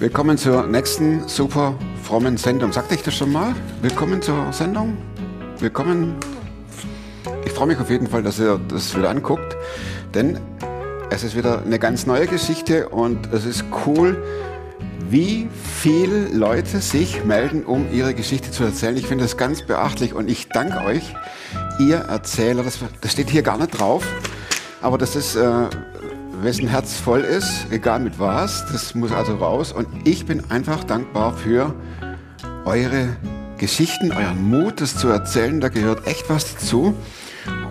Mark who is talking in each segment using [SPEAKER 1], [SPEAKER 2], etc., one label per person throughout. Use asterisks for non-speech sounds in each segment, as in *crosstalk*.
[SPEAKER 1] Willkommen zur nächsten super frommen Sendung. Sagte ich das schon mal? Willkommen zur Sendung. Willkommen. Ich freue mich auf jeden Fall, dass ihr das wieder anguckt, denn es ist wieder eine ganz neue Geschichte und es ist cool, wie viele Leute sich melden, um ihre Geschichte zu erzählen. Ich finde das ganz beachtlich und ich danke euch, ihr Erzähler. Das, das steht hier gar nicht drauf, aber das ist äh, wessen Herz voll ist, egal mit was, das muss also raus. Und ich bin einfach dankbar für eure Geschichten, euren Mut, das zu erzählen. Da gehört echt was dazu.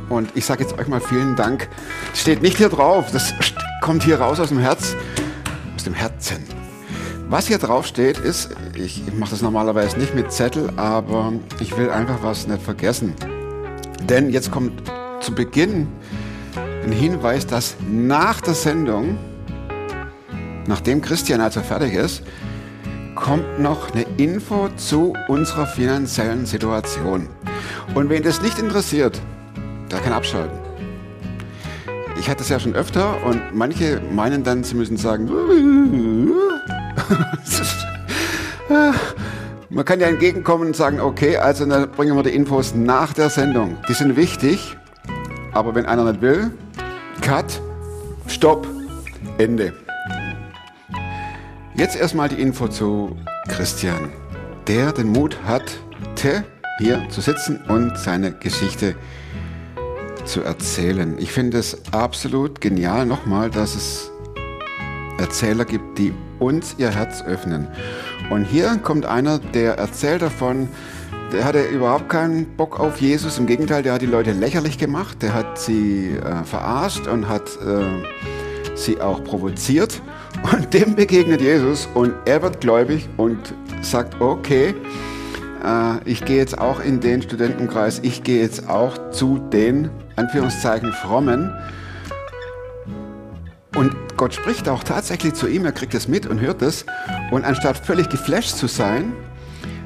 [SPEAKER 1] Und ich sage jetzt euch mal vielen Dank. Steht nicht hier drauf, das kommt hier raus aus dem Herz, aus dem Herzen. Was hier drauf steht, ist, ich mache das normalerweise nicht mit Zettel, aber ich will einfach was nicht vergessen. Denn jetzt kommt zu Beginn ein Hinweis, dass nach der Sendung, nachdem Christian also fertig ist, kommt noch eine Info zu unserer finanziellen Situation. Und wen das nicht interessiert, der kann abschalten. Ich hatte es ja schon öfter und manche meinen dann, sie müssen sagen, *laughs* man kann ja entgegenkommen und sagen, okay, also dann bringen wir die Infos nach der Sendung. Die sind wichtig, aber wenn einer nicht will, Cut, Stopp, Ende. Jetzt erstmal die Info zu Christian, der den Mut hatte, hier zu sitzen und seine Geschichte zu erzählen. Ich finde es absolut genial nochmal, dass es Erzähler gibt, die uns ihr Herz öffnen. Und hier kommt einer, der erzählt davon, der hatte überhaupt keinen Bock auf Jesus. Im Gegenteil, der hat die Leute lächerlich gemacht. Der hat sie äh, verarscht und hat äh, sie auch provoziert. *laughs* Und dem begegnet Jesus und er wird gläubig und sagt, okay, äh, ich gehe jetzt auch in den Studentenkreis, ich gehe jetzt auch zu den, Anführungszeichen, Frommen. Und Gott spricht auch tatsächlich zu ihm, er kriegt es mit und hört es. Und anstatt völlig geflasht zu sein,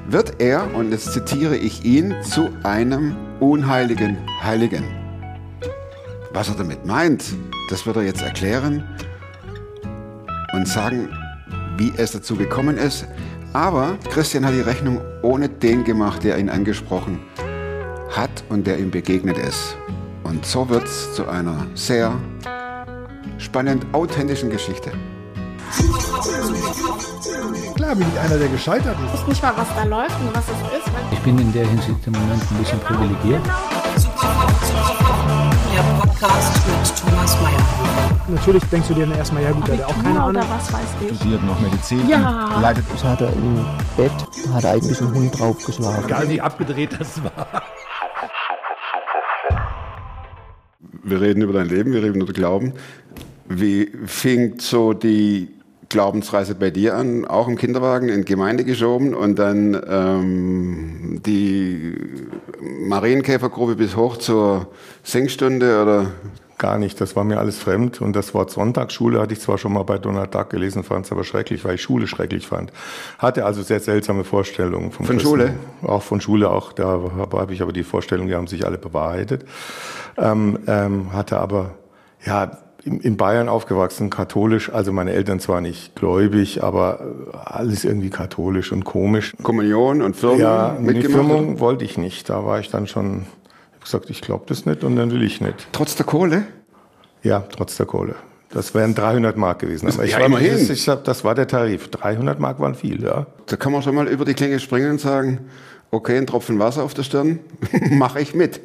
[SPEAKER 1] wird er, und jetzt zitiere ich ihn, zu einem unheiligen Heiligen. Was er damit meint, das wird er jetzt erklären und sagen, wie es dazu gekommen ist. Aber Christian hat die Rechnung ohne den gemacht, der ihn angesprochen hat und der ihm begegnet ist. Und so wird es zu einer sehr spannend authentischen Geschichte.
[SPEAKER 2] Klar bin ich einer, der gescheitert ist.
[SPEAKER 3] Ich weiß nicht mal, was da läuft und was es ist.
[SPEAKER 4] Ich bin in der Hinsicht im Moment ein bisschen privilegiert.
[SPEAKER 5] Der Podcast mit Thomas Mayer.
[SPEAKER 2] Natürlich denkst du dir dann erstmal, ja gut, der hat auch keine Ahnung.
[SPEAKER 3] was weiß ich.
[SPEAKER 6] studiert noch Medizin
[SPEAKER 3] Ja.
[SPEAKER 6] und leitet
[SPEAKER 7] Das hat er im Bett, hat er eigentlich einen Hund draufgeschlagen.
[SPEAKER 2] Egal wie abgedreht das war.
[SPEAKER 1] Wir reden über dein Leben, wir reden über Glauben. Wie fing so die Glaubensreise bei dir an? Auch im Kinderwagen in Gemeinde geschoben und dann ähm, die Marienkäfergruppe bis hoch zur Singstunde oder?
[SPEAKER 8] Gar nicht, das war mir alles fremd. Und das Wort Sonntagsschule hatte ich zwar schon mal bei Donald Duck gelesen, fand es aber schrecklich, weil ich Schule schrecklich fand. Hatte also sehr seltsame Vorstellungen.
[SPEAKER 1] Von
[SPEAKER 8] Christen-
[SPEAKER 1] Schule?
[SPEAKER 8] Auch von Schule, auch da habe hab ich aber die Vorstellungen, die haben sich alle bewahrheitet. Ähm, ähm, hatte aber, ja, in, Bayern aufgewachsen, katholisch, also meine Eltern zwar nicht gläubig, aber äh, alles irgendwie katholisch und komisch.
[SPEAKER 1] Kommunion und Firmung
[SPEAKER 8] Ja, die
[SPEAKER 1] mitgemacht?
[SPEAKER 8] Firmung wollte ich nicht. Da war ich dann schon, ich hab gesagt, ich glaube das nicht und dann will ich nicht.
[SPEAKER 1] Trotz der Kohle?
[SPEAKER 8] Ja, trotz der Kohle. Das wären 300 Mark gewesen. Aber ich
[SPEAKER 1] ja,
[SPEAKER 8] war,
[SPEAKER 1] immerhin.
[SPEAKER 8] Das, ich das war der Tarif. 300 Mark waren viel, ja.
[SPEAKER 1] Da kann man schon mal über die Klinge springen und sagen, okay, ein Tropfen Wasser auf der Stirn, *laughs* mache ich mit.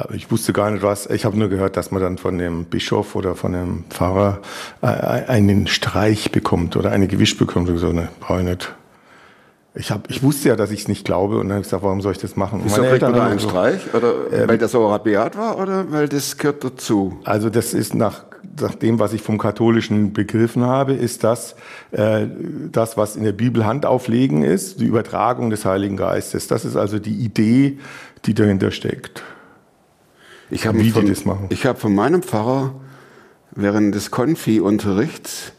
[SPEAKER 8] Aber ich wusste gar nicht was. Ich habe nur gehört, dass man dann von dem Bischof oder von dem Pfarrer äh, einen Streich bekommt oder eine Gewisch bekommt. Und so, ne, brauche ich nicht. Ich, hab, ich wusste ja, dass ich es nicht glaube und dann habe ich gesagt, warum soll ich das machen? Und
[SPEAKER 1] Wieso
[SPEAKER 8] meine
[SPEAKER 1] kriegt man da
[SPEAKER 8] haben
[SPEAKER 1] einen
[SPEAKER 8] so-
[SPEAKER 1] Streich? Oder weil der so rabiat war oder weil das gehört dazu?
[SPEAKER 8] Also das ist nach, nach dem, was ich vom Katholischen begriffen habe, ist das äh, das, was in der Bibel Handauflegen ist, die Übertragung des Heiligen Geistes. Das ist also die Idee, die dahinter steckt.
[SPEAKER 1] Ich habe
[SPEAKER 8] Wie die
[SPEAKER 1] von,
[SPEAKER 8] das machen.
[SPEAKER 1] Ich habe von meinem Pfarrer während des Konfi-Unterrichts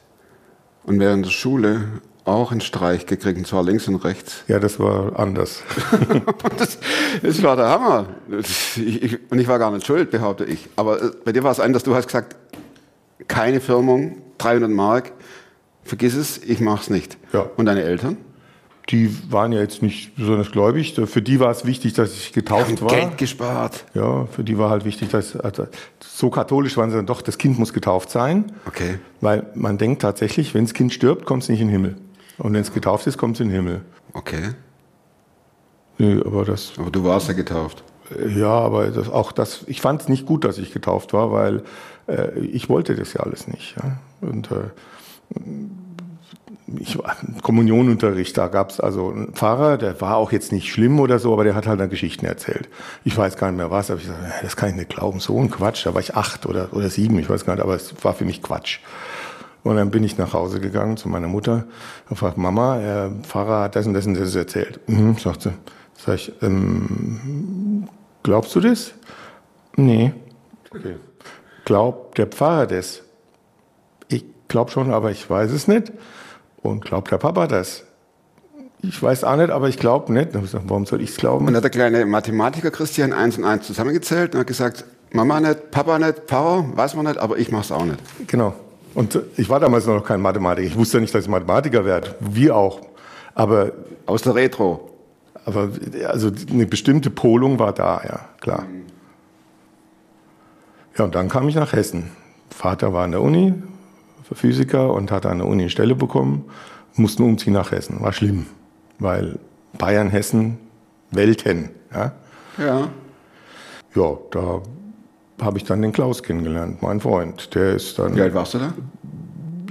[SPEAKER 1] und während der Schule auch einen Streich gekriegt, und zwar links und rechts.
[SPEAKER 8] Ja, das war anders. *laughs*
[SPEAKER 1] Das, das war der Hammer. Ich, ich, und ich war gar nicht schuld, behaupte ich. Aber äh, bei dir war es anders. Du hast gesagt, keine Firmung, 300 Mark, vergiss es, ich mach's nicht.
[SPEAKER 8] Ja.
[SPEAKER 1] Und deine Eltern?
[SPEAKER 8] Die waren ja jetzt nicht besonders gläubig. Für die war es wichtig, dass ich getauft war.
[SPEAKER 1] Geld gespart.
[SPEAKER 8] Ja, für die war halt wichtig, dass also, so katholisch waren sie dann doch, das Kind muss getauft sein.
[SPEAKER 1] Okay.
[SPEAKER 8] Weil man denkt tatsächlich, wenn das Kind stirbt, kommt es nicht in den Himmel. Und wenn es getauft ist, kommt es in den Himmel.
[SPEAKER 1] Okay.
[SPEAKER 8] Nee, aber das,
[SPEAKER 1] Aber du warst ja getauft.
[SPEAKER 8] ja, aber das, auch das, ich fand es nicht gut, dass ich getauft war, weil äh, ich wollte das ja alles nicht. Ja? Und äh, ich war Kommunionunterricht, da gab es also einen Pfarrer, der war auch jetzt nicht schlimm oder so, aber der hat halt dann Geschichten erzählt. Ich weiß gar nicht mehr was, aber ich gesagt, das kann ich nicht glauben, so ein Quatsch. Da war ich acht oder, oder sieben, ich weiß gar nicht, aber es war für mich Quatsch. Und dann bin ich nach Hause gegangen zu meiner Mutter und fragt Mama, der Pfarrer hat das und das und das erzählt. Mhm, sagt sie. Sag ich, ähm, glaubst du das? Nee. Okay. Glaubt der Pfarrer das? Ich glaube schon, aber ich weiß es nicht. Und glaubt der Papa das? Ich weiß auch nicht, aber ich glaube nicht. Dann ich gesagt, warum soll ich es glauben?
[SPEAKER 1] Und dann hat der kleine Mathematiker Christian eins und eins zusammengezählt und hat gesagt, Mama nicht, Papa nicht, Pfarrer, weiß man nicht, aber ich mach's auch nicht.
[SPEAKER 8] Genau. Und ich war damals noch kein Mathematiker. Ich wusste nicht, dass ich Mathematiker werde. Wir auch. Aber,
[SPEAKER 1] Aus der Retro.
[SPEAKER 8] aber also eine bestimmte Polung war da, ja, klar. Ja, und dann kam ich nach Hessen. Vater war an der Uni, Physiker, und hat an der Uni eine Stelle bekommen. Mussten umziehen nach Hessen. War schlimm, weil Bayern, Hessen, Welten. Ja,
[SPEAKER 1] Ja.
[SPEAKER 8] ja da habe ich dann den Klaus kennengelernt, mein Freund. Der ist dann.
[SPEAKER 1] Wie alt warst du da?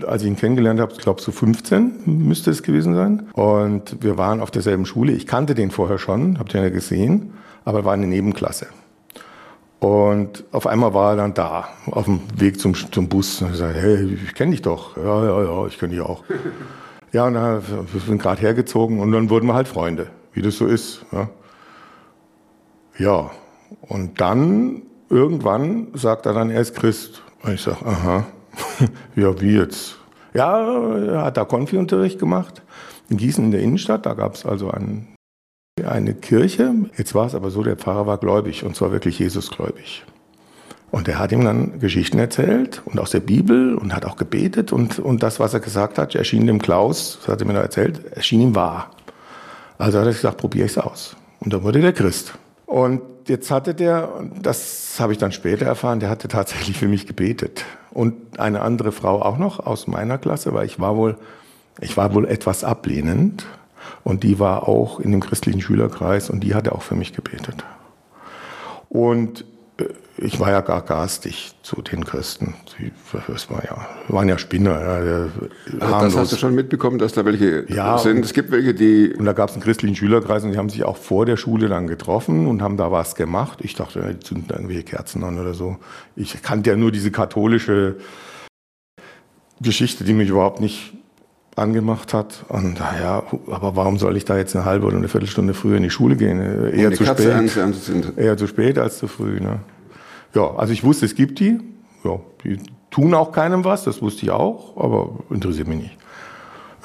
[SPEAKER 8] als ich ihn kennengelernt habe, ich glaube so 15 müsste es gewesen sein. Und wir waren auf derselben Schule. Ich kannte den vorher schon, habt ihr ja gesehen, aber er war eine Nebenklasse. Und auf einmal war er dann da, auf dem Weg zum, zum Bus. Und ich sagte, hey, ich kenne dich doch. Ja, ja, ja, ich kenne dich auch. *laughs* ja, und dann, wir sind gerade hergezogen und dann wurden wir halt Freunde, wie das so ist. Ja, ja. und dann irgendwann sagt er dann, er ist Christ. Und ich sage, aha, *laughs* ja, wie jetzt? Ja, er hat da Konfi-Unterricht gemacht in Gießen in der Innenstadt. Da gab es also einen, eine Kirche. Jetzt war es aber so, der Pfarrer war gläubig und zwar wirklich Jesusgläubig. Und er hat ihm dann Geschichten erzählt und aus der Bibel und hat auch gebetet und, und das, was er gesagt hat, erschien dem Klaus, das hat er mir da erzählt, erschien ihm wahr. Also hat er gesagt, probiere ich es aus. Und dann wurde der Christ. Und jetzt hatte der, das habe ich dann später erfahren, der hatte tatsächlich für mich gebetet. Und eine andere Frau auch noch aus meiner Klasse, weil ich war wohl, ich war wohl etwas ablehnend. Und die war auch in dem christlichen Schülerkreis und die hatte auch für mich gebetet. Und äh, ich war ja gar garstig zu den Christen. Sie war ja, waren ja Spinner. Ja,
[SPEAKER 1] Also das hast du schon mitbekommen, dass da welche
[SPEAKER 8] Ja,
[SPEAKER 1] sind. Es gibt welche, die
[SPEAKER 8] Und da gab es einen christlichen Schülerkreis und die haben sich auch vor der Schule dann getroffen und haben da was gemacht. Ich dachte, die zünden irgendwelche Kerzen an oder so. Ich kannte ja nur diese katholische Geschichte, die mich überhaupt nicht angemacht hat. Und naja, aber warum soll ich da jetzt eine halbe oder eine Viertelstunde früher in die Schule gehen? Eher
[SPEAKER 1] eine
[SPEAKER 8] zu
[SPEAKER 1] Katze
[SPEAKER 8] spät. Eher zu spät als zu früh. Ne? Ja, also ich wusste, es gibt die. Ja, die tun auch keinem was, das wusste ich auch, aber interessiert mich nicht.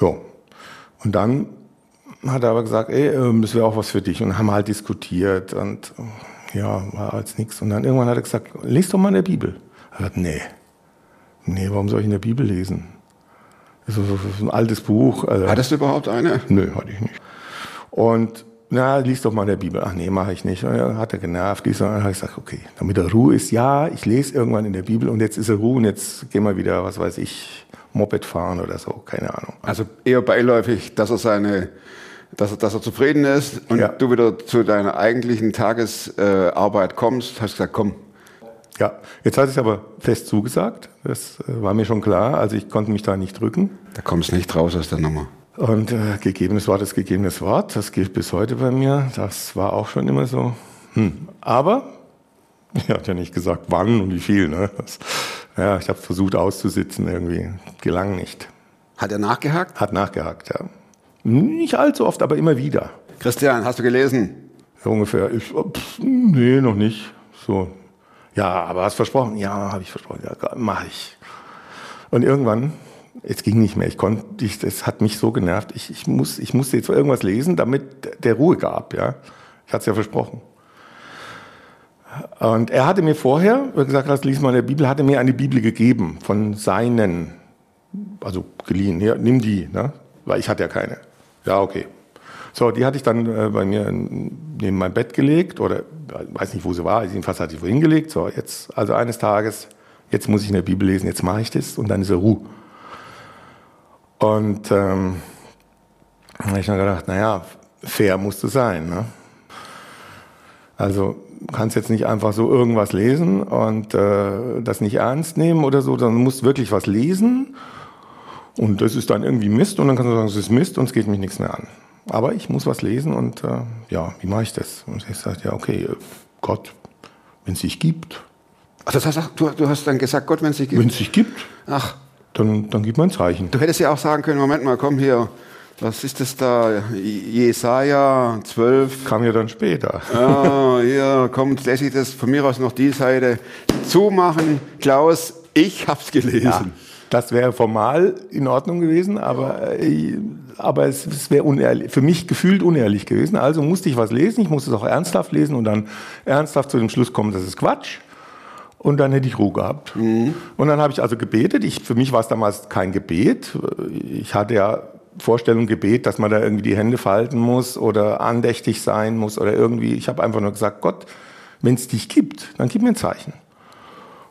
[SPEAKER 8] Ja. Und dann hat er aber gesagt, ey, ähm, das wäre auch was für dich. Und haben halt diskutiert und äh, ja, war als nichts. Und dann irgendwann hat er gesagt, lies doch mal in der Bibel. Er hat gesagt, nee. Nee, warum soll ich in der Bibel lesen? Das ist ein altes Buch. Also,
[SPEAKER 1] Hattest du überhaupt eine?
[SPEAKER 8] Nö, hatte ich nicht. Und na, lies doch mal in der Bibel. Ach nee, mache ich nicht. Und dann hat er genervt. Lies, und dann habe ich gesagt, okay, damit er Ruhe ist, ja, ich lese irgendwann in der Bibel und jetzt ist er Ruhe und jetzt gehen wir wieder, was weiß ich, Moped fahren oder so, keine Ahnung.
[SPEAKER 1] Also eher beiläufig, dass er seine, dass er, dass er zufrieden ist und
[SPEAKER 8] Ja.
[SPEAKER 1] du wieder zu deiner eigentlichen Tagesarbeit äh, kommst, hast gesagt, komm,
[SPEAKER 8] Ja, jetzt hat es aber fest zugesagt. Das äh, war mir schon klar. Also ich konnte mich da nicht drücken.
[SPEAKER 1] da kommst nicht raus aus der Nummer.
[SPEAKER 8] Und äh, gegebenes Wort ist gegebenes Wort. Das gilt bis heute bei mir. Das war auch schon immer so. Hm. Aber er hat ja nicht gesagt, wann und wie viel. Ne? Das, ja, ich habe versucht auszusitzen irgendwie. Gelang nicht.
[SPEAKER 1] Hat er nachgehakt?
[SPEAKER 8] Hat nachgehakt, ja. Nicht allzu oft, aber immer wieder.
[SPEAKER 1] Christian, hast du gelesen?
[SPEAKER 8] Ungefähr. Ich, pff, nee, noch nicht. So. Ja, aber hast versprochen? Ja, habe ich versprochen. Ja, mache ich. Und irgendwann, es ging nicht mehr. Ich konnte, ich, das hat mich so genervt. Ich, ich, muss, ich musste jetzt irgendwas lesen, damit der Ruhe gab. Ja, ich hatte es ja versprochen. Und er hatte mir vorher, gesagt, hast, lies mal in der Bibel, hatte mir eine Bibel gegeben von seinen also geliehen, ja, nimm die, ne? weil ich hatte ja keine. Ja, okay. So, die hatte ich dann äh, bei mir neben mein Bett gelegt oder weiß nicht, wo sie war, jedenfalls hatte ich wohin gelegt. So, jetzt, also eines Tages, jetzt muss ich in der Bibel lesen, jetzt mache ich das und dann ist er Ruhe. Und ähm, da habe ich dann gedacht, naja, fair musst du sein. Ne? Also kannst jetzt nicht einfach so irgendwas lesen und äh, das nicht ernst nehmen oder so, sondern musst wirklich was lesen und das ist dann irgendwie Mist und dann kannst du sagen, es ist Mist und es geht mich nichts mehr an. Aber ich muss was lesen und äh, ja, wie mache ich das? Und ich sage, ja, okay, Gott, wenn es sich gibt.
[SPEAKER 1] Ach, das heißt, du, du hast dann gesagt, Gott, wenn es sich gibt.
[SPEAKER 8] Wenn es sich gibt,
[SPEAKER 1] Ach,
[SPEAKER 8] dann, dann gib mir ein Zeichen.
[SPEAKER 1] du hättest ja auch sagen können, Moment mal, komm hier, was ist das da? Jesaja 12.
[SPEAKER 8] Kam ja dann später.
[SPEAKER 1] Ah, hier kommt, lässt ich das von mir aus noch die Seite zumachen. Klaus, ich hab's gelesen.
[SPEAKER 8] Ja, das wäre formal in Ordnung gewesen, aber, äh, aber es, es wäre unehrlich, für mich gefühlt unehrlich gewesen. Also musste ich was lesen, ich musste es auch ernsthaft lesen und dann ernsthaft zu dem Schluss kommen, das ist Quatsch. Und dann hätte ich Ruhe gehabt. Und dann habe ich also gebetet. Ich, für mich war es damals kein Gebet. Ich hatte ja Vorstellung Gebet, dass man da irgendwie die Hände falten muss oder andächtig sein muss oder irgendwie. Ich habe einfach nur gesagt, Gott, wenn es dich gibt, dann gib mir ein Zeichen.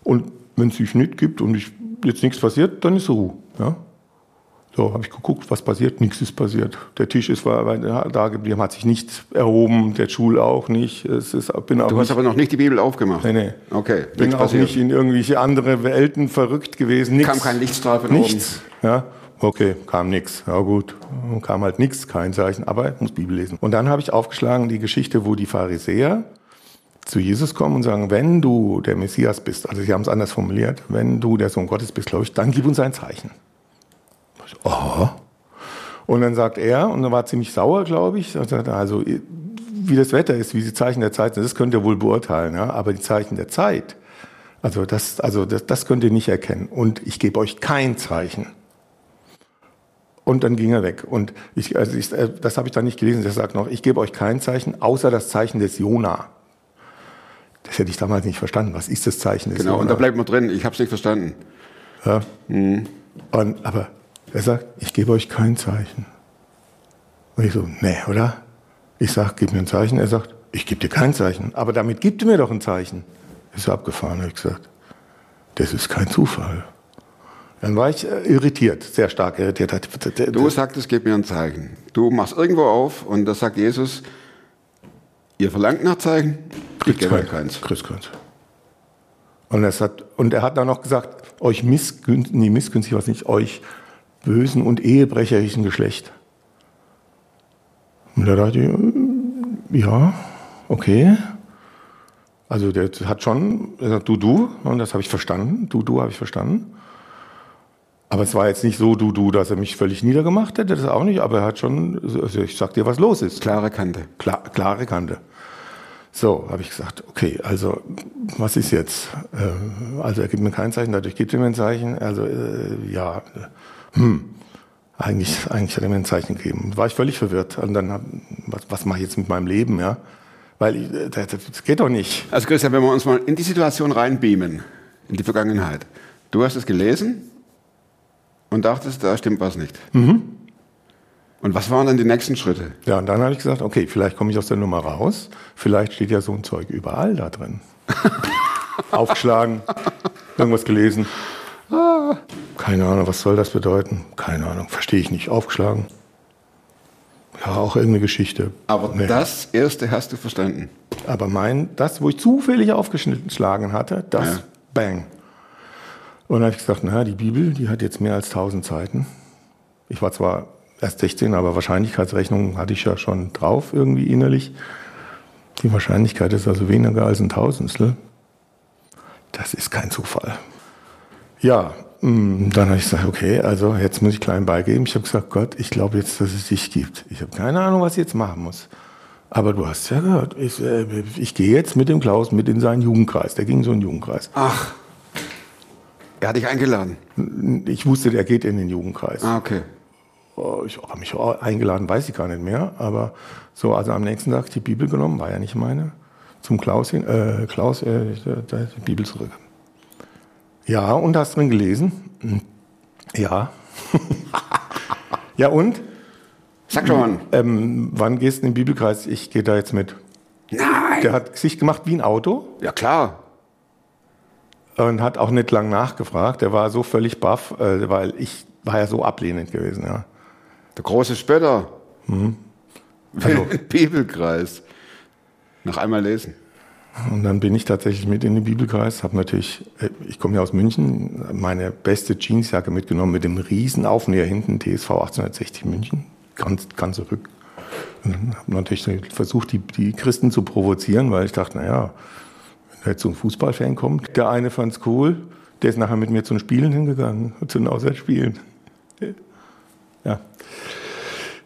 [SPEAKER 8] Und wenn es sich nicht gibt und ich, jetzt nichts passiert, dann ist Ruhe. Ja? So, habe ich geguckt, was passiert, nichts ist passiert. Der Tisch ist da geblieben, hat sich nicht erhoben, der Stuhl auch nicht. Es ist, bin auch
[SPEAKER 1] Du hast
[SPEAKER 8] nicht,
[SPEAKER 1] aber noch nicht die Bibel aufgemacht.
[SPEAKER 8] Nee, nee.
[SPEAKER 1] Okay,
[SPEAKER 8] bin
[SPEAKER 1] nichts
[SPEAKER 8] auch
[SPEAKER 1] passiert.
[SPEAKER 8] nicht in irgendwelche andere Welten verrückt gewesen. Nix.
[SPEAKER 1] Kam kein Lichtstrahl von
[SPEAKER 8] Nichts. Ja, okay, kam nichts. Ja gut, kam halt nichts, kein Zeichen, aber ich muss Bibel lesen. Und dann habe ich aufgeschlagen die Geschichte, wo die Pharisäer zu Jesus kommen und sagen, wenn du der Messias bist, also sie haben es anders formuliert, wenn du der Sohn Gottes bist, glaube ich, dann gib uns ein Zeichen. Ich, Oh. Und dann sagt er, und er war ziemlich sauer, glaube ich, er also wie das Wetter ist, wie die Zeichen der Zeit sind, das könnt ihr wohl beurteilen, ja? aber die Zeichen der Zeit, also das, also das, das könnt ihr nicht erkennen. Und ich gebe euch kein Zeichen. Und dann ging er weg. Und ich, also ich, äh, das habe ich dann nicht gelesen. Der sagt noch, ich gebe euch kein Zeichen, außer das Zeichen des Jona. Das hätte ich damals nicht verstanden. Was ist das Zeichen des
[SPEAKER 1] Genau, und
[SPEAKER 8] Jona?
[SPEAKER 1] da bleibt man drin. Ich hab's nicht verstanden.
[SPEAKER 8] Ja. Und, aber er sagt, ich gebe euch kein Zeichen. Und ich so, nee, oder? Ich sag, gib mir ein Zeichen. Er sagt, ich gebe dir kein Zeichen. Aber damit gibt er mir doch ein Zeichen. Ist er abgefahren, habe ich gesagt. Das ist kein Zufall. Dann war ich äh, irritiert, sehr stark irritiert.
[SPEAKER 1] Du sagtest, gib mir ein Zeichen. Du machst irgendwo auf und da sagt Jesus, ihr verlangt nach Zeichen, ich gebe euch keins.
[SPEAKER 8] Kriegst keins. Und, das hat, und er hat dann noch gesagt, euch missgünstig, nee, missgünstig was nicht, euch bösen und ehebrecherischen Geschlecht. Und da dachte ich, mm, ja, okay. Also der hat schon, er sagt, du, du, und das habe ich verstanden, du, du habe ich verstanden. Aber es war jetzt nicht so, du, du, dass er mich völlig niedergemacht hätte, das auch nicht, aber er hat schon, also ich sag dir, was los ist.
[SPEAKER 1] Klare Kante.
[SPEAKER 8] Klar, klare Kante. So, habe ich gesagt, okay, also was ist jetzt? Äh, also er gibt mir kein Zeichen, dadurch gibt er mir ein Zeichen. Also äh, ja, hm, eigentlich, eigentlich hat er mir ein Zeichen gegeben. War ich völlig verwirrt. Und dann, hab, was, was mache ich jetzt mit meinem Leben, ja? Weil ich, äh, das, das geht doch nicht.
[SPEAKER 1] Also Christian, wenn wir uns mal in die Situation reinbeamen, in die Vergangenheit. Du hast es gelesen und dachtest, da stimmt was nicht. Und was waren dann die nächsten Schritte?
[SPEAKER 8] Ja, und dann habe ich gesagt, okay, vielleicht komme ich aus der Nummer raus. Vielleicht steht ja so ein Zeug überall da drin. *laughs* Aufgeschlagen, irgendwas gelesen. Keine Ahnung, was soll das bedeuten? Keine Ahnung, verstehe ich nicht. Aufgeschlagen. Ja, auch irgendeine Geschichte.
[SPEAKER 1] Aber
[SPEAKER 8] Nee.
[SPEAKER 1] das erste hast du verstanden.
[SPEAKER 8] Aber mein, das, wo ich zufällig aufgeschlagen hatte, das,
[SPEAKER 1] Ja.
[SPEAKER 8] bang. Und dann habe ich gesagt, naja, die Bibel, die hat jetzt mehr als 1000 Seiten. Ich war zwar erst 16, aber Wahrscheinlichkeitsrechnung hatte ich ja schon drauf irgendwie innerlich. Die Wahrscheinlichkeit ist also weniger als ein Tausendstel. Das ist kein Zufall. Ja, mh, dann habe ich gesagt, okay, also jetzt muss ich klein beigeben. Ich habe gesagt, Gott, ich glaube jetzt, dass es dich gibt. Ich habe keine Ahnung, was ich jetzt machen muss. Aber du hast ja gehört, ich, äh, ich gehe jetzt mit dem Klaus mit in seinen Jugendkreis. Der ging so in den Jugendkreis.
[SPEAKER 1] Ach, er hat dich eingeladen.
[SPEAKER 8] Ich wusste, der geht in den Jugendkreis.
[SPEAKER 1] Ah, okay.
[SPEAKER 8] Oh, Ich habe mich eingeladen, weiß ich gar nicht mehr. Aber so, also am nächsten Tag die Bibel genommen, war ja nicht meine. Zum Klaus hin, äh, Klaus, äh, die Bibel zurück. Ja, und hast drin gelesen? Hm, Ja. *laughs* Ja, und?
[SPEAKER 1] Sag schon mal.
[SPEAKER 8] Ähm, wann gehst du in den Bibelkreis? Ich gehe da jetzt mit.
[SPEAKER 1] Nein.
[SPEAKER 8] Der hat sich gemacht wie ein Auto
[SPEAKER 1] Ja, klar.
[SPEAKER 8] Und hat auch nicht lang nachgefragt. Der war so völlig baff, äh, weil ich war ja so ablehnend gewesen. Ja.
[SPEAKER 1] Der große Spötter.
[SPEAKER 8] Also- *laughs*
[SPEAKER 1] Bibelkreis. Noch einmal lesen.
[SPEAKER 8] Und dann bin ich tatsächlich mit in den Bibelkreis, habe natürlich, äh, ich komme ja aus München, meine beste Jeansjacke mitgenommen mit dem riesen Aufnäher hinten, TSV 1860 München, ganz, ganz zurück. Und dann habe natürlich versucht, die, die Christen zu provozieren, weil ich dachte, naja, so ein Fußballfan kommt, der eine fand's cool, der ist nachher mit mir zu den Spielen hingegangen, zu den Auswärtsspielen. Ja.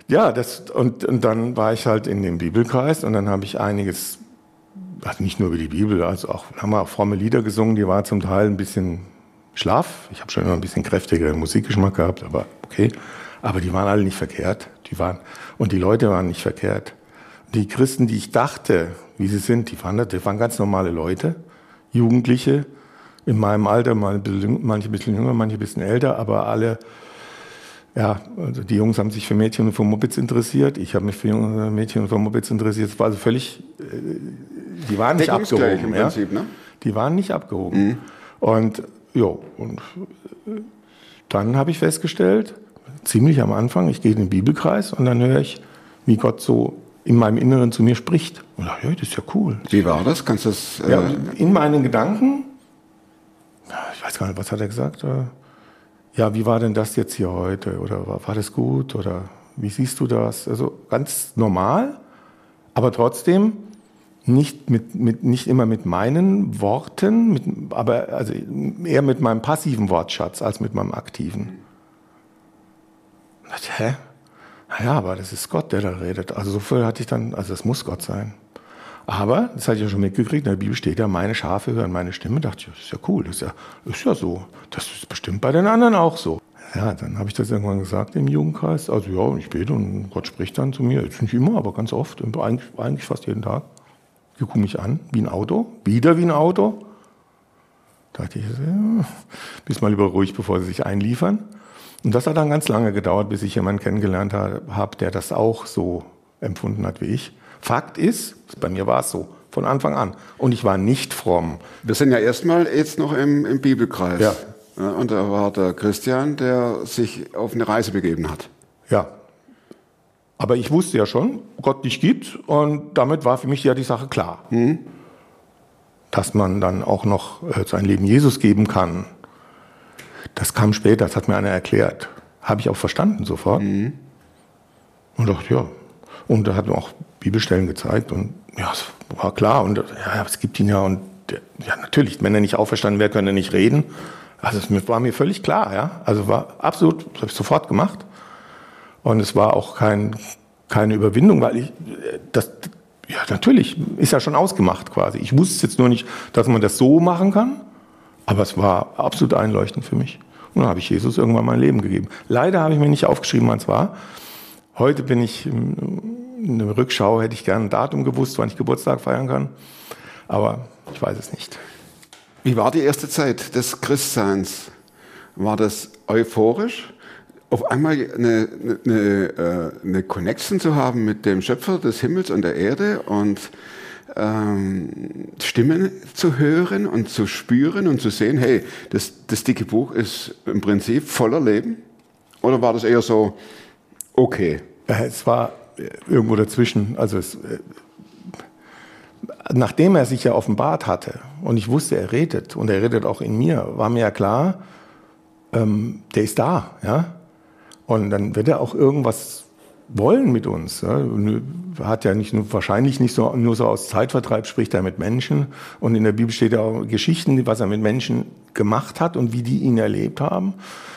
[SPEAKER 8] Ja, das, und, und dann war ich halt in dem Bibelkreis und dann habe ich einiges also nicht nur über die Bibel, also auch haben wir auch fromme Lieder gesungen, die waren zum Teil ein bisschen schlaff. Ich habe schon immer ein bisschen kräftigeren Musikgeschmack gehabt, aber okay. Aber die waren alle nicht verkehrt. Die waren, und die Leute waren nicht verkehrt. Die Christen, die ich dachte, wie sie sind, die waren, die waren ganz normale Leute, Jugendliche, in meinem Alter, manche ein bisschen jünger, manche ein bisschen älter, aber alle ja, also die Jungs haben sich für Mädchen und für Mopeds interessiert. Ich habe mich für Mädchen und für Mopeds interessiert. Es war also völlig, äh, die waren nicht abgehoben. ja?
[SPEAKER 1] Prinzip, ne?
[SPEAKER 8] Die waren nicht abgehoben. Und ja, und äh, dann habe ich festgestellt, ziemlich am Anfang, ich gehe in den Bibelkreis und dann höre ich, wie Gott so in meinem Inneren zu mir spricht. Und dachte, ja, das ist ja cool.
[SPEAKER 1] Wie war das? Kannst du das? Äh,
[SPEAKER 8] Ja, in meinen Gedanken, ich weiß gar nicht, was hat er gesagt? Äh, Ja, wie war denn das jetzt hier heute? Oder war, war das gut? Oder wie siehst du das? Also ganz normal, aber trotzdem nicht, mit, mit, nicht immer mit meinen Worten, mit, aber also eher mit meinem passiven Wortschatz als mit meinem aktiven. Hä? Naja, aber das ist Gott, der da redet. Also so viel hatte ich dann, also das muss Gott sein. Aber, das hatte ich ja schon mitgekriegt, in der Bibel steht ja, meine Schafe hören meine Stimme. Da dachte ich, das ist ja cool, das ist ja, ist ja so. Das ist bestimmt bei den anderen auch so. Ja, dann habe ich das irgendwann gesagt im Jugendkreis. Also ja, ich bete und Gott spricht dann zu mir. Jetzt nicht immer, aber ganz oft. Eigentlich, eigentlich fast jeden Tag. Ich gucke mich an, wie ein Auto. Wieder wie ein Auto. Da dachte ich, ja, bist mal lieber ruhig, bevor sie sich einliefern. Und das hat dann ganz lange gedauert, bis ich jemanden kennengelernt habe, der das auch so empfunden hat wie ich. Fakt ist, bei mir war es so, von Anfang an. Und ich war nicht fromm.
[SPEAKER 1] Wir sind ja erstmal jetzt noch im, im Bibelkreis.
[SPEAKER 8] Ja.
[SPEAKER 1] Und da war der Christian, der sich auf eine Reise begeben hat.
[SPEAKER 8] Ja. Aber ich wusste ja schon, Gott dich gibt und damit war für mich ja die Sache klar. Dass man dann auch noch äh, sein Leben Jesus geben kann, das kam später, das hat mir einer erklärt. Habe ich auch verstanden sofort. Und dachte, ja. Und da hat mir auch Bibelstellen gezeigt und ja, es war klar. Und ja, es gibt ihn ja und ja, natürlich, wenn er nicht auferstanden wäre, könnte er nicht reden. Also es war mir völlig klar, ja. Also war absolut, das habe ich sofort gemacht. Und es war auch kein, keine Überwindung, weil ich, das, ja, natürlich, ist ja schon ausgemacht quasi. Ich wusste jetzt nur nicht, dass man das so machen kann, aber es war absolut einleuchtend für mich. Und dann habe ich Jesus irgendwann mein Leben gegeben. Leider habe ich mir nicht aufgeschrieben, wann es war. Heute bin ich, in der Rückschau hätte ich gerne ein Datum gewusst, wann ich Geburtstag feiern kann. Aber ich weiß es nicht.
[SPEAKER 1] Wie war die erste Zeit des Christseins? War das euphorisch? Auf einmal eine, eine, eine, äh, Connection zu haben mit dem Schöpfer des Himmels und der Erde und ähm, Stimmen zu hören und zu spüren und zu sehen, hey, das, das dicke Buch ist im Prinzip voller Leben? Oder war das eher so, okay?
[SPEAKER 8] Äh, Es war äh, irgendwo dazwischen. Also es, äh, nachdem er sich ja offenbart hatte und ich wusste, er redet und er redet auch in mir, war mir ja klar, ähm, der ist da, ja. Und dann wird er auch irgendwas wollen mit uns. Ja. Hat ja nicht nur, wahrscheinlich nicht so, nur so aus Zeitvertreib spricht er mit Menschen. Und in der Bibel steht ja auch Geschichten, was er mit Menschen gemacht hat und wie die ihn erlebt haben.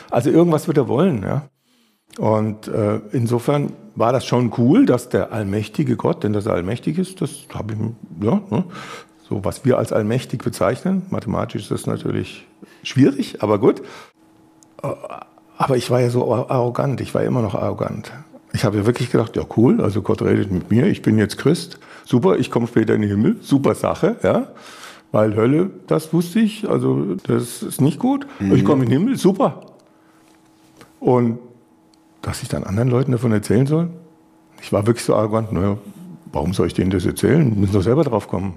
[SPEAKER 8] Also irgendwas wird er wollen, ja. Und äh, insofern war das schon cool, dass der allmächtige Gott, denn dass er allmächtig ist, das habe ich, ja, ne, so was wir als allmächtig bezeichnen. Mathematisch ist das natürlich schwierig, aber gut. Äh, Aber ich war ja so arrogant, ich war immer noch arrogant. Ich habe ja wirklich gedacht, ja cool, also Gott redet mit mir, ich bin jetzt Christ, super, ich komme später in den Himmel, super Sache, ja. Weil Hölle, das wusste ich, also das ist nicht gut. Ich komme in den Himmel, super. Und dass ich dann anderen Leuten davon erzählen soll? Ich war wirklich so arrogant, naja, warum soll ich denen das erzählen? Müssen doch selber drauf kommen.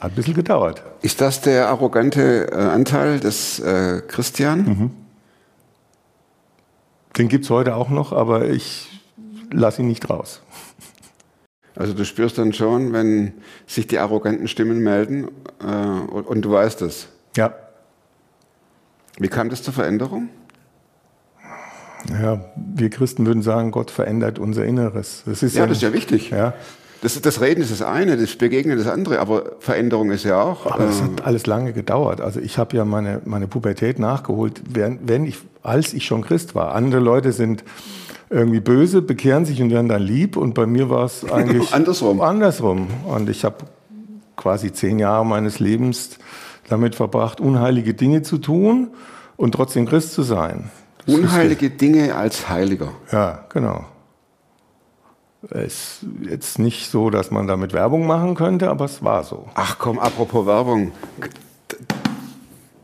[SPEAKER 8] Hat ein bisschen gedauert.
[SPEAKER 1] Ist das der arrogante äh, Anteil des äh, Christian?
[SPEAKER 8] Den gibt es heute auch noch, aber ich lasse ihn nicht raus.
[SPEAKER 1] Also du spürst dann schon, wenn sich die arroganten Stimmen melden äh, und, und du weißt es.
[SPEAKER 8] Ja.
[SPEAKER 1] Wie kam das zur Veränderung?
[SPEAKER 8] Ja, wir Christen würden sagen, Gott verändert unser Inneres. Das ist
[SPEAKER 1] Ja, das ist ja wichtig.
[SPEAKER 8] Ja,
[SPEAKER 1] Das, das Reden ist das eine, das Begegnen das andere, aber Veränderung ist ja auch.
[SPEAKER 8] aber es
[SPEAKER 1] äh,
[SPEAKER 8] hat alles lange gedauert. Also ich habe ja meine, meine Pubertät nachgeholt, während, wenn ich, als ich schon Christ war. Andere Leute sind irgendwie böse, bekehren sich und werden dann lieb. Und bei mir war es *laughs* eigentlich
[SPEAKER 1] Andersrum.
[SPEAKER 8] Andersrum. Und ich habe quasi zehn Jahre meines Lebens damit verbracht, unheilige Dinge zu tun und trotzdem Christ zu sein. Das
[SPEAKER 1] unheilige Dinge als Heiliger.
[SPEAKER 8] Ja, genau. Es ist jetzt nicht so, dass man damit Werbung machen könnte, aber es war so.
[SPEAKER 1] Ach komm, apropos Werbung.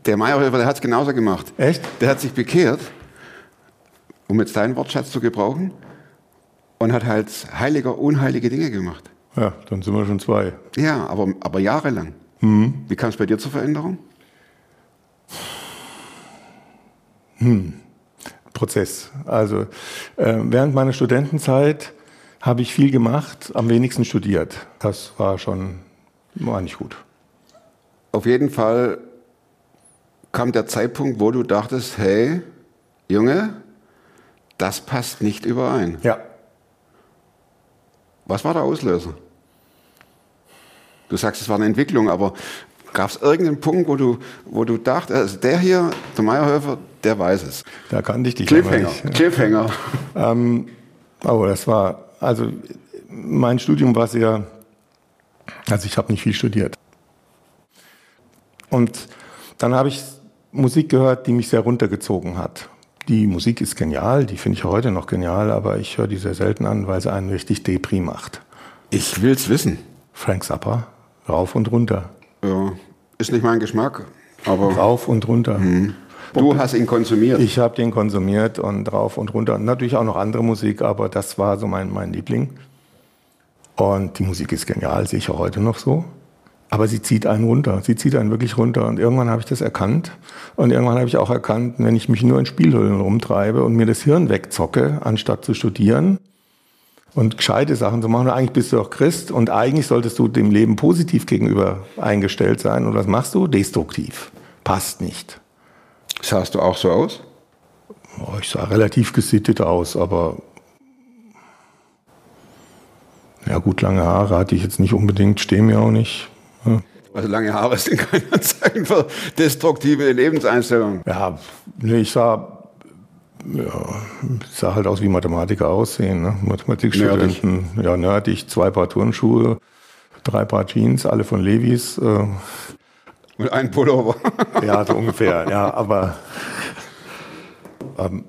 [SPEAKER 1] Der Meyerhöfer, der hat es genauso gemacht.
[SPEAKER 8] Echt?
[SPEAKER 1] Der hat sich bekehrt, um jetzt deinen Wortschatz zu gebrauchen, und hat halt heiliger, unheilige Dinge gemacht.
[SPEAKER 8] Ja, dann sind wir schon zwei.
[SPEAKER 1] Ja, aber, aber jahrelang.
[SPEAKER 8] Mhm.
[SPEAKER 1] Wie kam es bei dir zur Veränderung?
[SPEAKER 8] Prozess. Also äh, während meiner Studentenzeit habe ich viel gemacht, am wenigsten studiert. Das war schon war nicht gut.
[SPEAKER 1] Auf jeden Fall kam der Zeitpunkt, wo du dachtest, hey, Junge, das passt nicht überein.
[SPEAKER 8] Ja.
[SPEAKER 1] Was war der Auslöser? Du sagst, es war eine Entwicklung, aber gab es irgendeinen Punkt, wo du, wo du dachtest, also der hier, der Meyerhöfer, der weiß es.
[SPEAKER 8] Da kannte ich dich
[SPEAKER 1] Cliffhanger,
[SPEAKER 8] nicht.
[SPEAKER 1] Cliffhanger.
[SPEAKER 8] Ähm, oh, das war, also mein Studium war sehr, also ich habe nicht viel studiert. Und dann habe ich Musik gehört, die mich sehr runtergezogen hat. Die Musik ist genial, die finde ich heute noch genial, aber ich höre die sehr selten an, weil sie einen richtig Depri macht.
[SPEAKER 1] Ich will's wissen.
[SPEAKER 8] Frank Zappa, rauf und runter.
[SPEAKER 1] Ja, ist nicht mein Geschmack, aber
[SPEAKER 8] Rauf und runter.
[SPEAKER 1] Du hast ihn konsumiert.
[SPEAKER 8] Ich habe den konsumiert und rauf und runter. Und natürlich auch noch andere Musik, aber das war so mein, mein Liebling. Und die Musik ist genial, sehe ich auch heute noch so. Aber sie zieht einen runter. Sie zieht einen wirklich runter. Und irgendwann habe ich das erkannt. Und irgendwann habe ich auch erkannt, wenn ich mich nur in Spielhüllen rumtreibe und mir das Hirn wegzocke, anstatt zu studieren und gescheite Sachen zu machen, eigentlich bist du auch Christ und eigentlich solltest du dem Leben positiv gegenüber eingestellt sein. Und was machst du? Destruktiv. Passt nicht.
[SPEAKER 1] Sahst du auch so aus?
[SPEAKER 8] Ich sah relativ gesittet aus, aber ja gut, lange Haare hatte ich jetzt nicht unbedingt, stehen mir auch nicht. Ja.
[SPEAKER 1] Also lange Haare sind kein *laughs* Zeichen für destruktive Lebenseinstellungen.
[SPEAKER 8] Ja, nee, ich sah, ja, sah halt aus wie Mathematiker aussehen. Ne? Mathematikstudenten, ja, nerdig, zwei Paar Turnschuhe, drei Paar Jeans, alle von Levis. Äh,
[SPEAKER 1] Und ein Pullover. *laughs*
[SPEAKER 8] ja, so ungefähr, ja, aber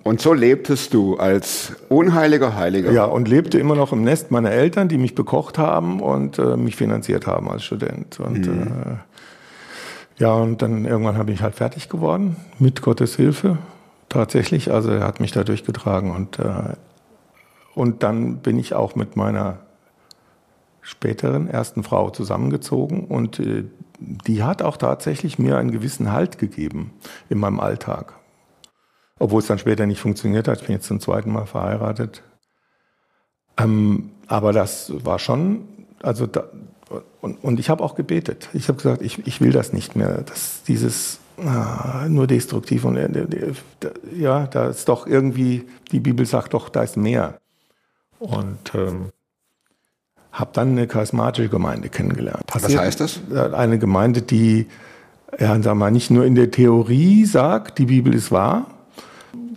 [SPEAKER 1] Und so lebtest du als unheiliger Heiliger.
[SPEAKER 8] ja, und lebte immer noch im Nest meiner Eltern, die mich bekocht haben und äh, mich finanziert haben als Student. Und äh, ja, und dann irgendwann habe ich halt fertig geworden, mit Gottes Hilfe tatsächlich. Also er hat mich da durchgetragen und, äh, und dann bin ich auch mit meiner späteren ersten Frau zusammengezogen und äh, die hat auch tatsächlich mir einen gewissen Halt gegeben in meinem Alltag. Obwohl es dann später nicht funktioniert hat. Ich bin jetzt zum zweiten Mal verheiratet. Ähm, aber das war schon, also da, und, und ich habe auch gebetet. Ich habe gesagt, ich, ich will das nicht mehr. Das, dieses ah, nur destruktiv und äh, ja, da ist doch irgendwie, die Bibel sagt doch, da ist mehr. Und ähm, habe dann eine charismatische Gemeinde kennengelernt.
[SPEAKER 1] Was heißt das?
[SPEAKER 8] Eine Gemeinde, die ja, sagen wir mal, nicht nur in der Theorie sagt, die Bibel ist wahr,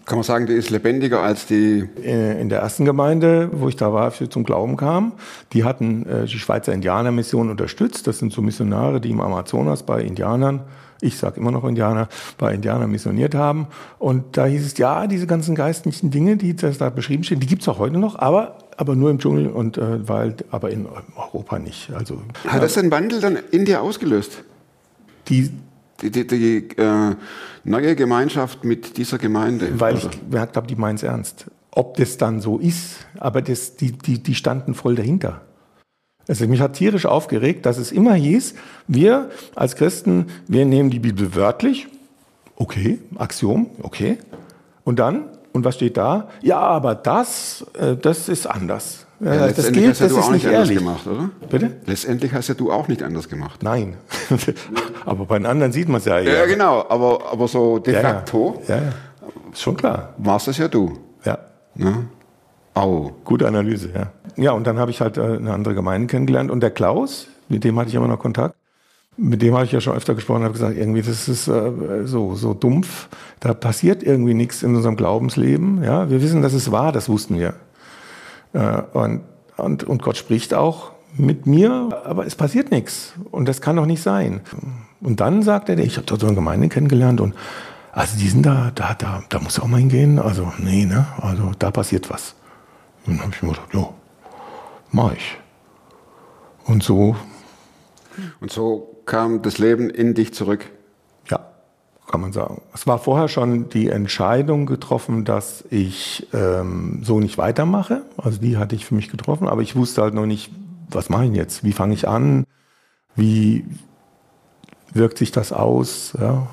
[SPEAKER 1] Kann man sagen, die ist lebendiger als die.
[SPEAKER 8] äh, in der ersten Gemeinde, wo ich da war, ich zum Glauben kam, die hatten äh, die Schweizer Indianermission unterstützt. Das sind so Missionare, die im Amazonas bei Indianern, ich sage immer noch Indianer, bei Indianern missioniert haben. Und da hieß es, ja, diese ganzen geistlichen Dinge, die da beschrieben stehen, die gibt's auch heute noch, aber, aber nur im Dschungel und äh, Wald, aber in Europa nicht. Also
[SPEAKER 1] Hat das den Wandel dann in dir ausgelöst?
[SPEAKER 8] die
[SPEAKER 1] die, die, die äh, neue Gemeinschaft mit dieser Gemeinde?
[SPEAKER 8] Weil
[SPEAKER 1] oder?
[SPEAKER 8] ich gemerkt habe, die meinen es ernst. Ob das dann so ist, aber das, die, die, die standen voll dahinter. Also mich hat tierisch aufgeregt, dass es immer hieß, wir als Christen, wir nehmen die Bibel wörtlich, okay, Axiom, okay. Und dann, und was steht da? Ja, aber das, äh, das ist anders.
[SPEAKER 1] Ja,
[SPEAKER 8] Ja, das
[SPEAKER 1] letztendlich
[SPEAKER 8] gilt,
[SPEAKER 1] hast ja
[SPEAKER 8] das
[SPEAKER 1] du
[SPEAKER 8] ist
[SPEAKER 1] auch
[SPEAKER 8] nicht ehrlich.
[SPEAKER 1] gemacht, oder?
[SPEAKER 8] Bitte?
[SPEAKER 1] Letztendlich hast ja du auch nicht anders gemacht.
[SPEAKER 8] Nein. *laughs* aber bei den anderen sieht man es ja.
[SPEAKER 1] Ja, genau, aber, aber so de facto
[SPEAKER 8] Ja, ja. Ist schon klar.
[SPEAKER 1] warst das ja du.
[SPEAKER 8] Ja.
[SPEAKER 1] Ne? Au.
[SPEAKER 8] Gute Analyse, ja. Ja, und dann habe ich halt äh, eine andere Gemeinde kennengelernt. Und der Klaus, mit dem hatte ich immer noch Kontakt, mit dem habe ich ja schon öfter gesprochen, habe gesagt, irgendwie, das ist äh, so, so dumpf. Da passiert irgendwie nichts in unserem Glaubensleben. Ja, wir wissen, dass es wahr, das wussten wir. Äh, und, und, und Gott spricht auch mit mir, aber es passiert nichts. Und das kann doch nicht sein. Und dann sagt er, ich habe dort so eine Gemeinde kennengelernt und also die sind da, da, da, da muss auch mal hingehen. Also, nee, ne? Also da passiert was. Und dann habe ich mir gedacht, ja, mach ich. Und so,
[SPEAKER 1] Und so kam das Leben in dich zurück.
[SPEAKER 8] ja, kann man sagen. Es war vorher schon die Entscheidung getroffen, dass ich ähm, so nicht weitermache. Also die hatte ich für mich getroffen, aber ich wusste halt noch nicht, was mache ich jetzt? Wie fange ich an? Wie wirkt sich das aus? Ja.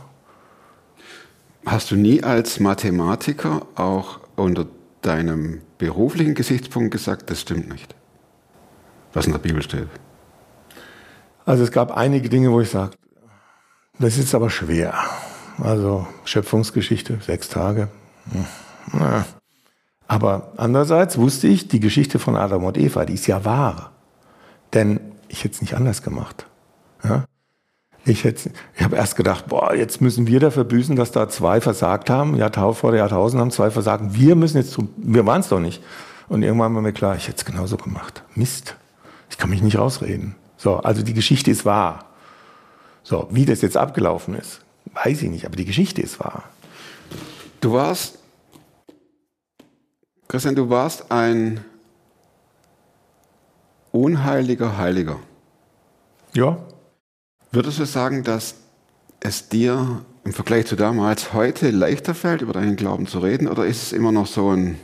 [SPEAKER 1] Hast du nie als Mathematiker auch unter deinem beruflichen Gesichtspunkt gesagt, das stimmt nicht? Was in der Bibel steht.
[SPEAKER 8] Also es gab einige Dinge, wo ich sage, das ist aber schwer. Also Schöpfungsgeschichte, sechs Tage. Hm. Aber andererseits wusste ich, die Geschichte von Adam und Eva, die ist ja wahr. Denn ich hätte es nicht anders gemacht. Ja? Ich, hätte- ich habe erst gedacht, boah, jetzt müssen wir dafür büßen, dass da zwei versagt haben. Jahrtausend vor der Jahrtausend haben zwei versagt. Wir müssen jetzt. Wir waren es doch nicht. Und irgendwann war mir klar, ich hätte es genauso gemacht. Mist. Ich kann mich nicht rausreden. So, also die Geschichte ist wahr. So, wie das jetzt abgelaufen ist, weiß ich nicht, aber die Geschichte ist wahr.
[SPEAKER 1] Du warst, Christian, du warst ein unheiliger Heiliger.
[SPEAKER 8] Ja,
[SPEAKER 1] Würdest du sagen, dass es dir im Vergleich zu damals heute leichter fällt, über deinen Glauben zu reden, oder ist es immer noch so ein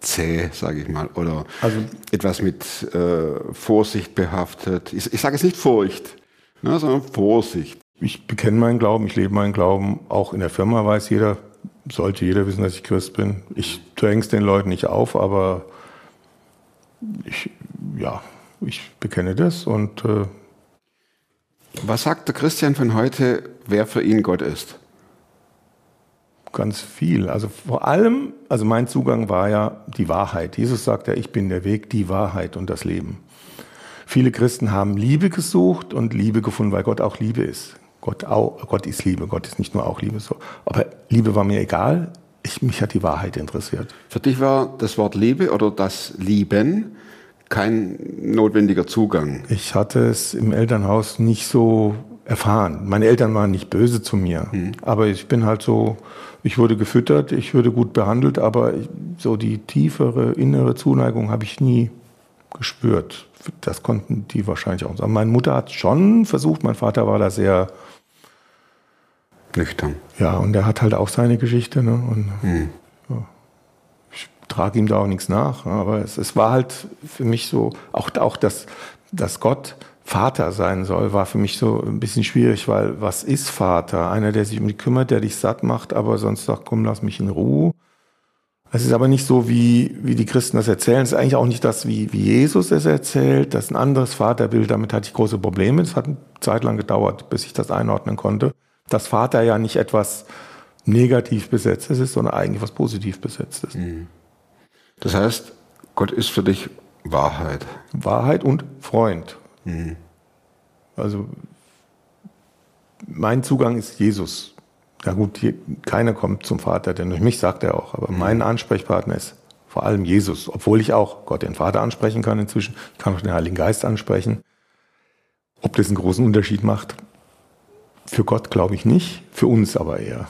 [SPEAKER 1] zäh, sage ich mal, oder
[SPEAKER 8] Also-
[SPEAKER 1] etwas mit äh, Vorsicht behaftet? Ich, ich sage jetzt nicht Furcht, ne, sondern Vorsicht.
[SPEAKER 8] ich bekenne meinen Glauben, ich lebe meinen Glauben. Auch in der Firma weiß jeder, sollte jeder wissen, dass ich Christ bin. Ich dränge es den Leuten nicht auf, aber ich, ja, ich bekenne das und äh,
[SPEAKER 1] Was sagt der Christian von heute, wer für ihn Gott ist?
[SPEAKER 8] Ganz viel. Also vor allem, also mein Zugang war ja die Wahrheit. Jesus sagt ja, ich bin der Weg, die Wahrheit und das Leben. Viele Christen haben Liebe gesucht und Liebe gefunden, weil Gott auch Liebe ist. Gott, auch, Gott ist Liebe, Gott ist nicht nur auch Liebe. So. Aber Liebe war mir egal, ich, mich hat die Wahrheit interessiert.
[SPEAKER 1] Für dich war das Wort Liebe oder das Lieben kein notwendiger Zugang.
[SPEAKER 8] Ich hatte es im Elternhaus nicht so erfahren. Meine Eltern waren nicht böse zu mir, aber ich bin halt so, ich wurde gefüttert, ich wurde gut behandelt, aber ich, so die tiefere innere Zuneigung habe ich nie gespürt. Das konnten die wahrscheinlich auch sagen. Meine Mutter hat schon versucht, mein Vater war da sehr,
[SPEAKER 1] Nüchtern.
[SPEAKER 8] ja, und er hat halt auch seine Geschichte. Ne? Und ja, ich trage ihm da auch nichts nach. ne? Aber es, es war halt für mich so, auch, auch das, dass Gott Vater sein soll, war für mich so ein bisschen schwierig, weil was ist Vater? Einer, der sich um dich kümmert, der dich satt macht, aber sonst sagt, komm, lass mich in Ruhe. Es ist aber nicht so, wie, wie die Christen das erzählen. Es ist eigentlich auch nicht das, wie, wie Jesus es erzählt. Das ist ein anderes Vaterbild. Damit hatte ich große Probleme. Es hat eine Zeit lang gedauert, bis ich das einordnen konnte. Dass Vater ja nicht etwas negativ besetztes ist, sondern eigentlich was positiv besetztes.
[SPEAKER 1] Das heißt, Gott ist für dich Wahrheit.
[SPEAKER 8] Wahrheit und Freund. Also mein Zugang ist Jesus. Ja gut, hier, keiner kommt zum Vater, denn durch mich sagt er auch. Aber mein Ansprechpartner ist vor allem Jesus. Obwohl ich auch Gott den Vater ansprechen kann inzwischen. Ich kann auch den Heiligen Geist ansprechen. Ob das einen großen Unterschied macht? Für Gott glaube ich nicht, für uns aber eher.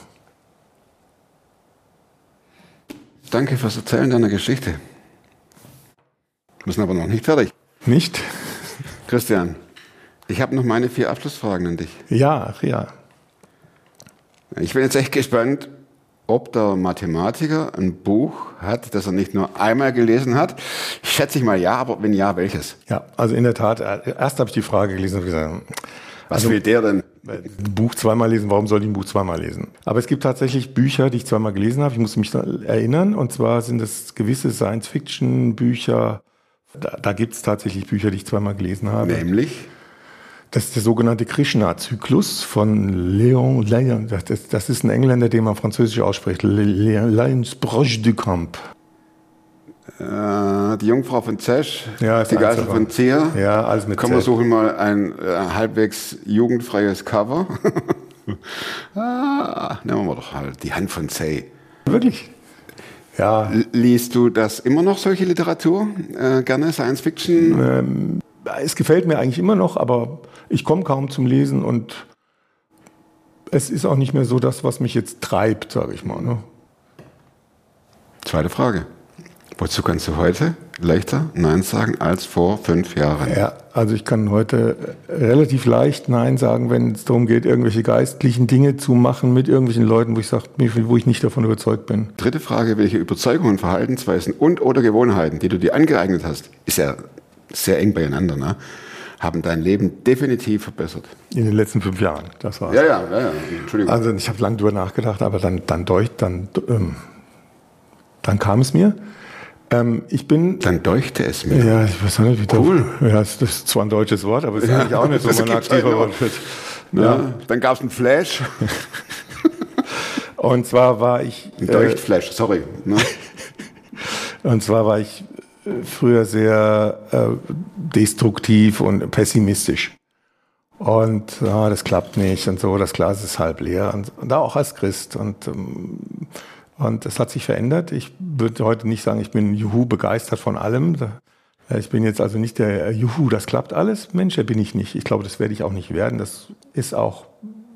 [SPEAKER 1] Danke fürs Erzählen deiner Geschichte. Wir sind aber noch nicht fertig.
[SPEAKER 8] Nicht?
[SPEAKER 1] Christian, Ich habe noch meine vier Abschlussfragen an dich.
[SPEAKER 8] Ja, ach ja.
[SPEAKER 1] Ich bin jetzt echt gespannt, ob der Mathematiker ein Buch hat, das er nicht nur einmal gelesen hat. Schätze ich mal ja, aber wenn ja, welches?
[SPEAKER 8] Ja, also in der Tat, äh, erst habe ich die Frage gelesen und gesagt,
[SPEAKER 1] Was
[SPEAKER 8] Also-
[SPEAKER 1] will der denn?
[SPEAKER 8] ein Buch zweimal lesen, warum soll ich ein Buch zweimal lesen? Aber es gibt tatsächlich Bücher, die ich zweimal gelesen habe. Ich muss mich erinnern. Und zwar sind es gewisse Science-Fiction-Bücher. Da, da gibt es tatsächlich Bücher, die ich zweimal gelesen habe.
[SPEAKER 1] Nämlich?
[SPEAKER 8] Das ist der sogenannte Krishna-Zyklus von Léon Leon. Das, das, das ist ein Engländer, den man französisch ausspricht. Léon Sproche du Camp.
[SPEAKER 1] Äh, die Jungfrau von Zesch,
[SPEAKER 8] Ja, ist
[SPEAKER 1] die Geißel
[SPEAKER 8] einfacher.
[SPEAKER 1] von Zier.
[SPEAKER 8] Ja, alles mit
[SPEAKER 1] Komm, wir suchen mal ein äh, halbwegs jugendfreies Cover. *laughs* ah, nehmen wir doch halt die Hand von Zay.
[SPEAKER 8] Wirklich? Ja,
[SPEAKER 1] Liest du das immer noch, solche Literatur? Äh, gerne Science Fiction?
[SPEAKER 8] es gefällt mir eigentlich immer noch, aber ich komme kaum zum Lesen und es ist auch nicht mehr so das, was mich jetzt treibt, sage ich mal. Ne?
[SPEAKER 1] Zweite Frage. Wozu kannst du heute leichter Nein sagen als vor fünf Jahren?
[SPEAKER 8] Ja, also ich kann heute relativ leicht Nein sagen, wenn es darum geht, irgendwelche geistlichen Dinge zu machen mit irgendwelchen Leuten, wo ich sage, wo ich nicht davon überzeugt bin.
[SPEAKER 1] Dritte Frage, welche Überzeugungen, Verhaltensweisen und oder Gewohnheiten, die du dir angeeignet hast, ist ja sehr eng beieinander, ne? haben dein Leben definitiv verbessert.
[SPEAKER 8] In den letzten fünf Jahren, das war's.
[SPEAKER 1] Ja, ja, ja, ja. Entschuldigung.
[SPEAKER 8] Also ich habe lange drüber nachgedacht, aber dann, dann, durch, dann, ähm, dann kam es mir. Ähm, ich bin
[SPEAKER 1] Dann deuchte es mir.
[SPEAKER 8] Ja, ich weiß nicht, wie das-
[SPEAKER 1] Cool.
[SPEAKER 8] Ja, das das ist zwar ein deutsches Wort, aber es ist eigentlich auch nicht so
[SPEAKER 1] das
[SPEAKER 8] mein aktiver. Wort. wird.
[SPEAKER 1] Ja. Dann gab es einen Flash, *laughs*
[SPEAKER 8] Und zwar war ich,
[SPEAKER 1] einen
[SPEAKER 8] äh,
[SPEAKER 1] Leuchtflash, sorry. Ne? *laughs*
[SPEAKER 8] und zwar war ich äh, früher sehr äh, destruktiv und pessimistisch. Und ja, das klappt nicht und so, das Glas ist halb leer und, und da auch als Christ. Und, ähm, und das hat sich verändert. Ich würde heute nicht sagen, ich bin Juhu begeistert von allem. Ich bin jetzt also nicht der Juhu, das klappt alles. Mensch, der bin ich nicht. Ich glaube, das werde ich auch nicht werden. Das ist auch,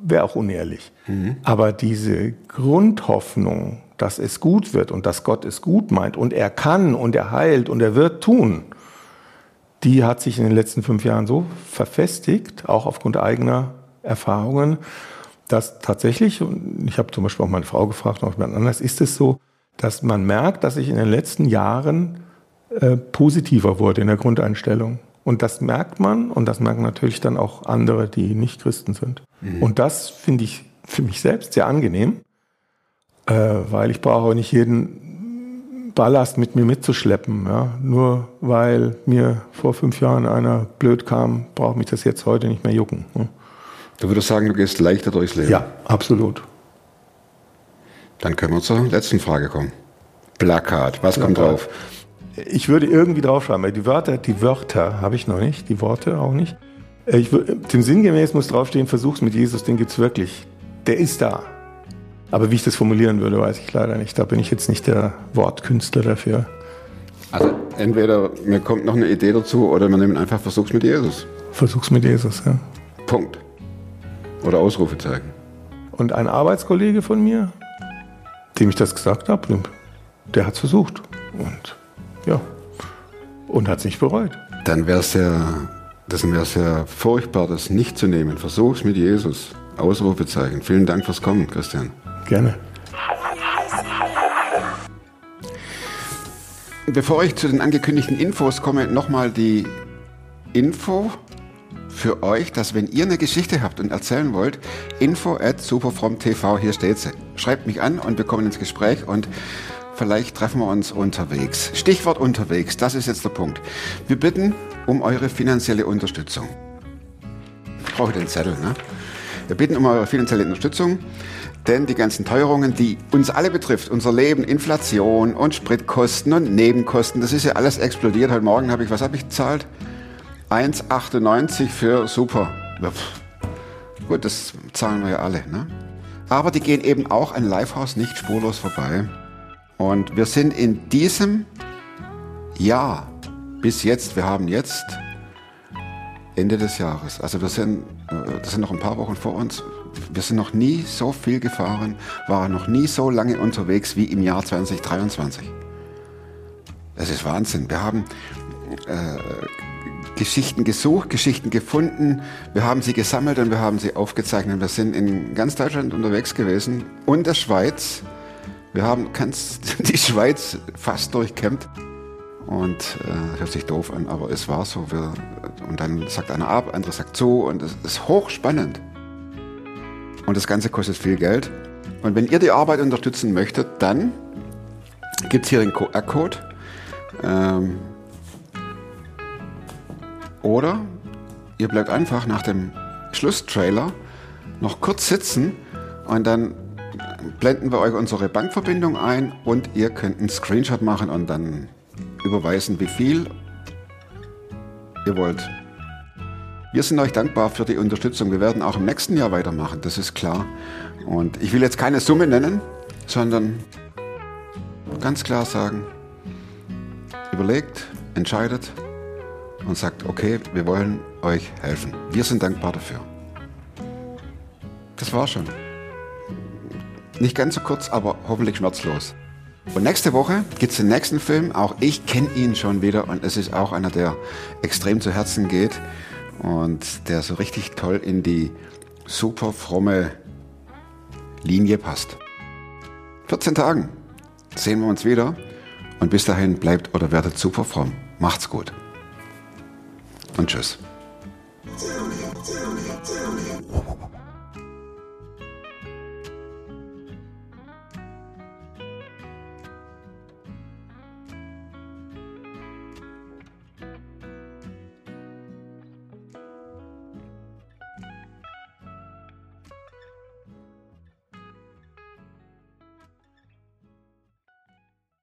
[SPEAKER 8] wäre auch unehrlich. Aber diese Grundhoffnung, dass es gut wird und dass Gott es gut meint und er kann und er heilt und er wird tun, die hat sich in den letzten fünf Jahren so verfestigt, auch aufgrund eigener Erfahrungen, dass tatsächlich, und ich habe zum Beispiel auch meine Frau gefragt, auch jemand anders, ist es so, dass man merkt, dass ich in den letzten Jahren äh, positiver wurde in der Grundeinstellung. Und das merkt man und das merken natürlich dann auch andere, die nicht Christen sind. Und das finde ich für mich selbst sehr angenehm, äh, weil ich brauche nicht jeden Ballast mit mir mitzuschleppen. Ja? Nur weil mir vor fünf Jahren einer blöd kam, braucht mich das jetzt heute nicht mehr jucken. Ne?
[SPEAKER 1] Du würdest sagen, du gehst leichter durchs Leben.
[SPEAKER 8] Ja, absolut.
[SPEAKER 1] Dann können wir zur letzten Frage kommen. Plakat, was kommt
[SPEAKER 8] Plakat.
[SPEAKER 1] drauf?
[SPEAKER 8] Ich würde irgendwie draufschreiben, weil die Wörter, die Wörter habe ich noch nicht, die Worte auch nicht. Äh, Ich, dem sinngemäß muss draufstehen, versuch's mit Jesus, den gibt's wirklich. Der ist da. Aber wie ich das formulieren würde, weiß ich leider nicht. Da bin ich jetzt nicht der Wortkünstler dafür.
[SPEAKER 1] Also entweder mir kommt noch eine Idee dazu oder wir nehmen einfach Versuch's mit Jesus.
[SPEAKER 8] Versuch's mit Jesus, ja.
[SPEAKER 1] Punkt. Oder Ausrufezeichen.
[SPEAKER 8] Und ein Arbeitskollege von mir, dem ich das gesagt habe, der hat's versucht. Und ja. Und hat's nicht bereut.
[SPEAKER 1] Dann wäre es ja, das wäre ja furchtbar, das nicht zu nehmen. Versuch's mit Jesus. Ausrufezeichen. Vielen Dank fürs Kommen, Christian.
[SPEAKER 8] Gerne.
[SPEAKER 1] Bevor ich zu den angekündigten Infos komme, nochmal die Info für euch, dass wenn ihr eine Geschichte habt und erzählen wollt, info at superfromtv, hier steht sie. Schreibt mich an und wir kommen ins Gespräch und vielleicht treffen wir uns unterwegs. Stichwort unterwegs, das ist jetzt der Punkt. Wir bitten um eure finanzielle Unterstützung. Ich brauche den Zettel, ne? Wir bitten um eure finanzielle Unterstützung, denn die ganzen Teuerungen, die uns alle betrifft, unser Leben, Inflation und Spritkosten und Nebenkosten, das ist ja alles explodiert. Heute Morgen habe ich, was habe ich gezahlt? 1,98 für Super. Gut, das zahlen wir ja alle. Ne? Aber die gehen eben auch an Lifehouse nicht spurlos vorbei. Und wir sind in diesem Jahr bis jetzt, wir haben jetzt Ende des Jahres. Also wir sind, äh, das sind noch ein paar Wochen vor uns. Wir sind noch nie so viel gefahren, waren noch nie so lange unterwegs wie im Jahr 2023. Das ist Wahnsinn. Wir haben äh, Geschichten gesucht, Geschichten gefunden. Wir haben sie gesammelt und wir haben sie aufgezeichnet. Wir sind in ganz Deutschland unterwegs gewesen und der Schweiz. Wir haben ganz *laughs* die Schweiz fast durchkämmt. Und äh, hört sich doof an, aber es war so. Wir, und dann sagt einer ab, andere sagt zu und es ist hochspannend. Und das Ganze kostet viel Geld. Und wenn ihr die Arbeit unterstützen möchtet, dann gibt es hier den QR-Code. Ähm, oder ihr bleibt einfach nach dem Schlusstrailer noch kurz sitzen und dann blenden wir euch unsere Bankverbindung ein und ihr könnt einen Screenshot machen und dann überweisen, wie viel ihr wollt. Wir sind euch dankbar für die Unterstützung. Wir werden auch im nächsten Jahr weitermachen, das ist klar. Und ich will jetzt keine Summe nennen, sondern ganz klar sagen, überlegt, entscheidet und sagt, okay, wir wollen euch helfen. Wir sind dankbar dafür. Das war schon. Nicht ganz so kurz, aber hoffentlich schmerzlos. Und nächste Woche gibt es den nächsten Film. Auch ich kenne ihn schon wieder und es ist auch einer, der extrem zu Herzen geht und der so richtig toll in die super fromme Linie passt. 14 Tagen sehen wir uns wieder und bis dahin bleibt oder werdet super fromm. Macht's gut und tschüss.